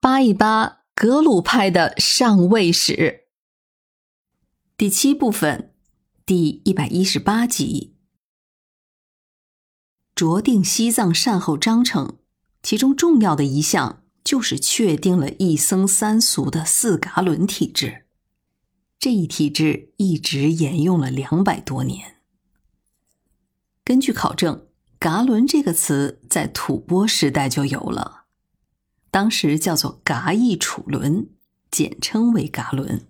扒一扒格鲁派的上位史。第七部分，第一百一十八集，酌定西藏善后章程，其中重要的一项就是确定了一僧三俗的四噶伦体制。这一体制一直沿用了两百多年。根据考证，“噶伦”这个词在吐蕃时代就有了，当时叫做“噶义楚伦”，简称为“噶伦”。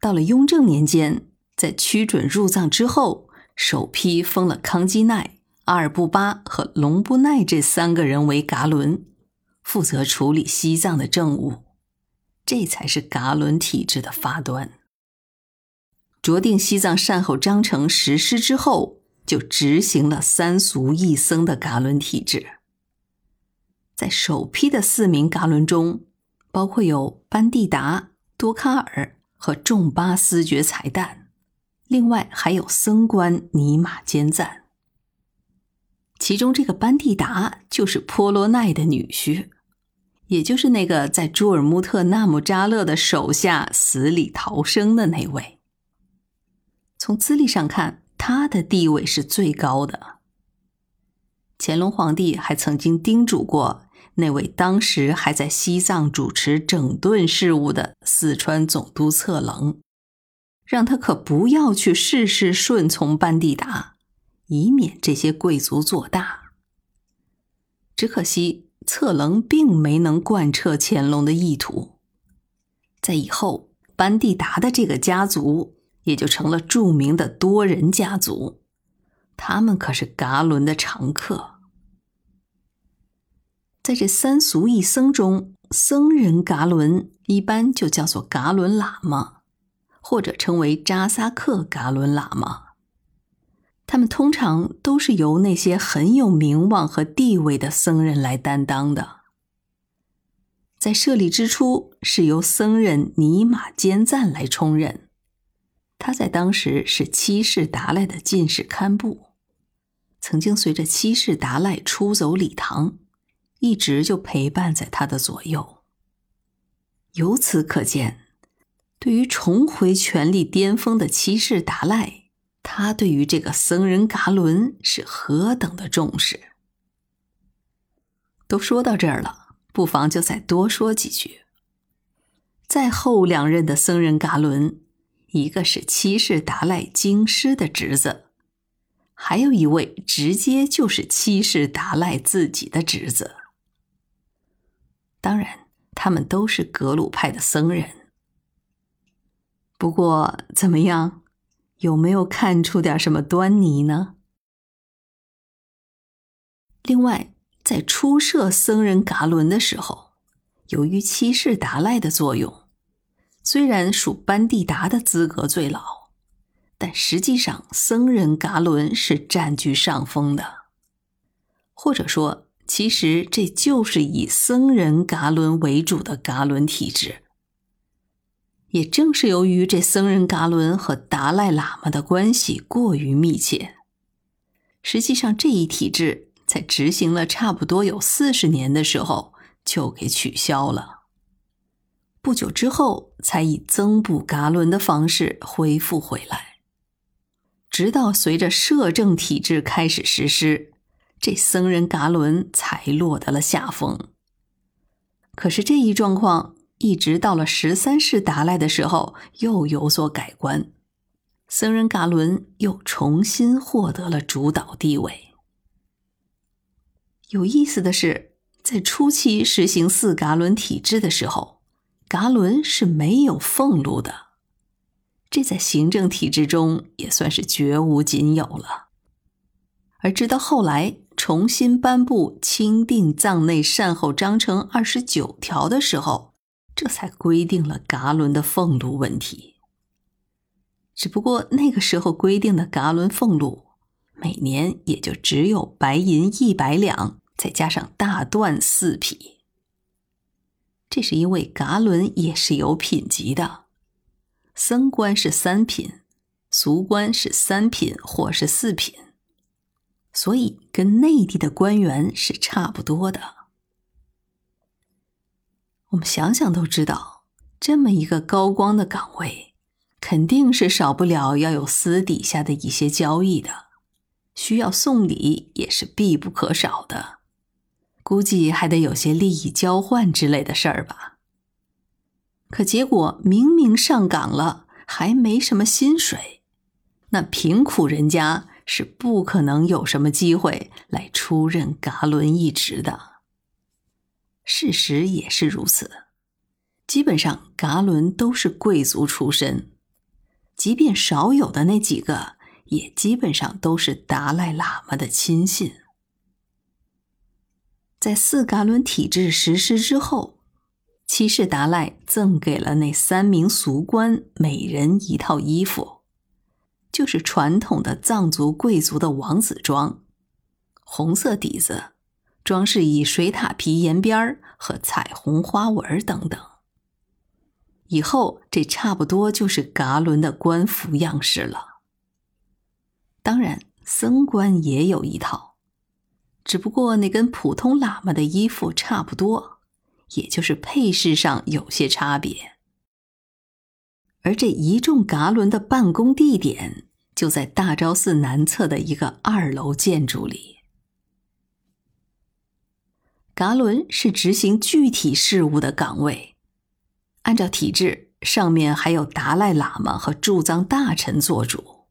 到了雍正年间，在屈准入藏之后，首批封了康基奈、阿尔布巴和隆布奈这三个人为噶伦，负责处理西藏的政务。这才是噶伦体制的发端。酌定西藏善后章程实施之后，就执行了三俗一僧的噶伦体制。在首批的四名噶伦中，包括有班蒂达、多卡尔和众巴斯觉才旦，另外还有僧官尼玛坚赞。其中这个班蒂达就是波罗奈的女婿。也就是那个在朱尔木特纳木扎勒的手下死里逃生的那位。从资历上看，他的地位是最高的。乾隆皇帝还曾经叮嘱过那位当时还在西藏主持整顿事务的四川总督策棱，让他可不要去事事顺从班蒂达，以免这些贵族做大。只可惜。策棱并没能贯彻乾隆的意图，在以后，班蒂达的这个家族也就成了著名的多人家族，他们可是噶伦的常客。在这三俗一僧中，僧人噶伦一般就叫做噶伦喇嘛，或者称为扎萨克噶伦喇嘛。他们通常都是由那些很有名望和地位的僧人来担当的。在设立之初，是由僧人尼玛坚赞来充任。他在当时是七世达赖的进士堪布，曾经随着七世达赖出走礼堂，一直就陪伴在他的左右。由此可见，对于重回权力巅峰的七世达赖。他对于这个僧人噶伦是何等的重视。都说到这儿了，不妨就再多说几句。在后两任的僧人噶伦，一个是七世达赖经师的侄子，还有一位直接就是七世达赖自己的侄子。当然，他们都是格鲁派的僧人。不过，怎么样？有没有看出点什么端倪呢？另外，在初设僧人噶伦的时候，由于七世达赖的作用，虽然属班蒂达的资格最老，但实际上僧人噶伦是占据上风的。或者说，其实这就是以僧人噶伦为主的噶伦体制。也正是由于这僧人噶伦和达赖喇嘛的关系过于密切，实际上这一体制在执行了差不多有四十年的时候就给取消了。不久之后，才以增补噶伦的方式恢复回来。直到随着摄政体制开始实施，这僧人噶伦才落得了下风。可是这一状况。一直到了十三世达赖的时候，又有所改观，僧人噶伦又重新获得了主导地位。有意思的是，在初期实行四噶伦体制的时候，噶伦是没有俸禄的，这在行政体制中也算是绝无仅有了。而直到后来重新颁布钦定藏内善后章程二十九条的时候。这才规定了噶伦的俸禄问题。只不过那个时候规定的噶伦俸禄，每年也就只有白银一百两，再加上大缎四匹。这是因为噶伦也是有品级的，僧官是三品，俗官是三品或是四品，所以跟内地的官员是差不多的。我们想想都知道，这么一个高光的岗位，肯定是少不了要有私底下的一些交易的，需要送礼也是必不可少的。估计还得有些利益交换之类的事儿吧。可结果明明上岗了，还没什么薪水，那贫苦人家是不可能有什么机会来出任嘎伦一职的。事实也是如此，基本上嘎伦都是贵族出身，即便少有的那几个，也基本上都是达赖喇嘛的亲信。在四嘎伦体制实施之后，七世达赖赠给了那三名俗官每人一套衣服，就是传统的藏族贵族的王子装，红色底子，装饰以水獭皮沿边儿和彩虹花纹等等。以后这差不多就是噶伦的官服样式了。当然，僧官也有一套。只不过那跟普通喇嘛的衣服差不多，也就是配饰上有些差别。而这一众噶伦的办公地点就在大昭寺南侧的一个二楼建筑里。噶伦是执行具体事务的岗位，按照体制，上面还有达赖喇嘛和驻藏大臣做主。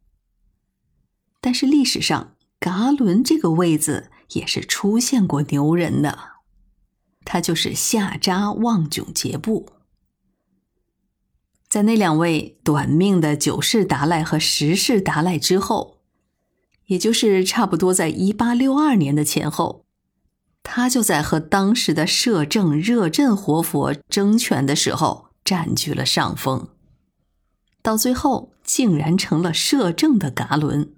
但是历史上，噶伦这个位子。也是出现过牛人的，他就是夏扎旺囧杰布。在那两位短命的九世达赖和十世达赖之后，也就是差不多在一八六二年的前后，他就在和当时的摄政热振活佛争权的时候占据了上风，到最后竟然成了摄政的噶伦。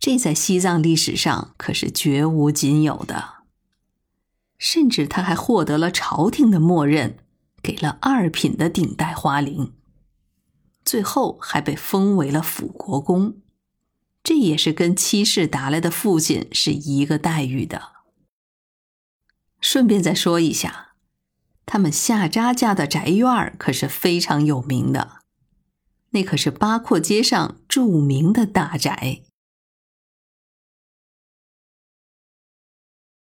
这在西藏历史上可是绝无仅有的，甚至他还获得了朝廷的默认，给了二品的顶戴花翎，最后还被封为了辅国公，这也是跟七世达赖的父亲是一个待遇的。顺便再说一下，他们夏扎家的宅院可是非常有名的，那可是八廓街上著名的大宅。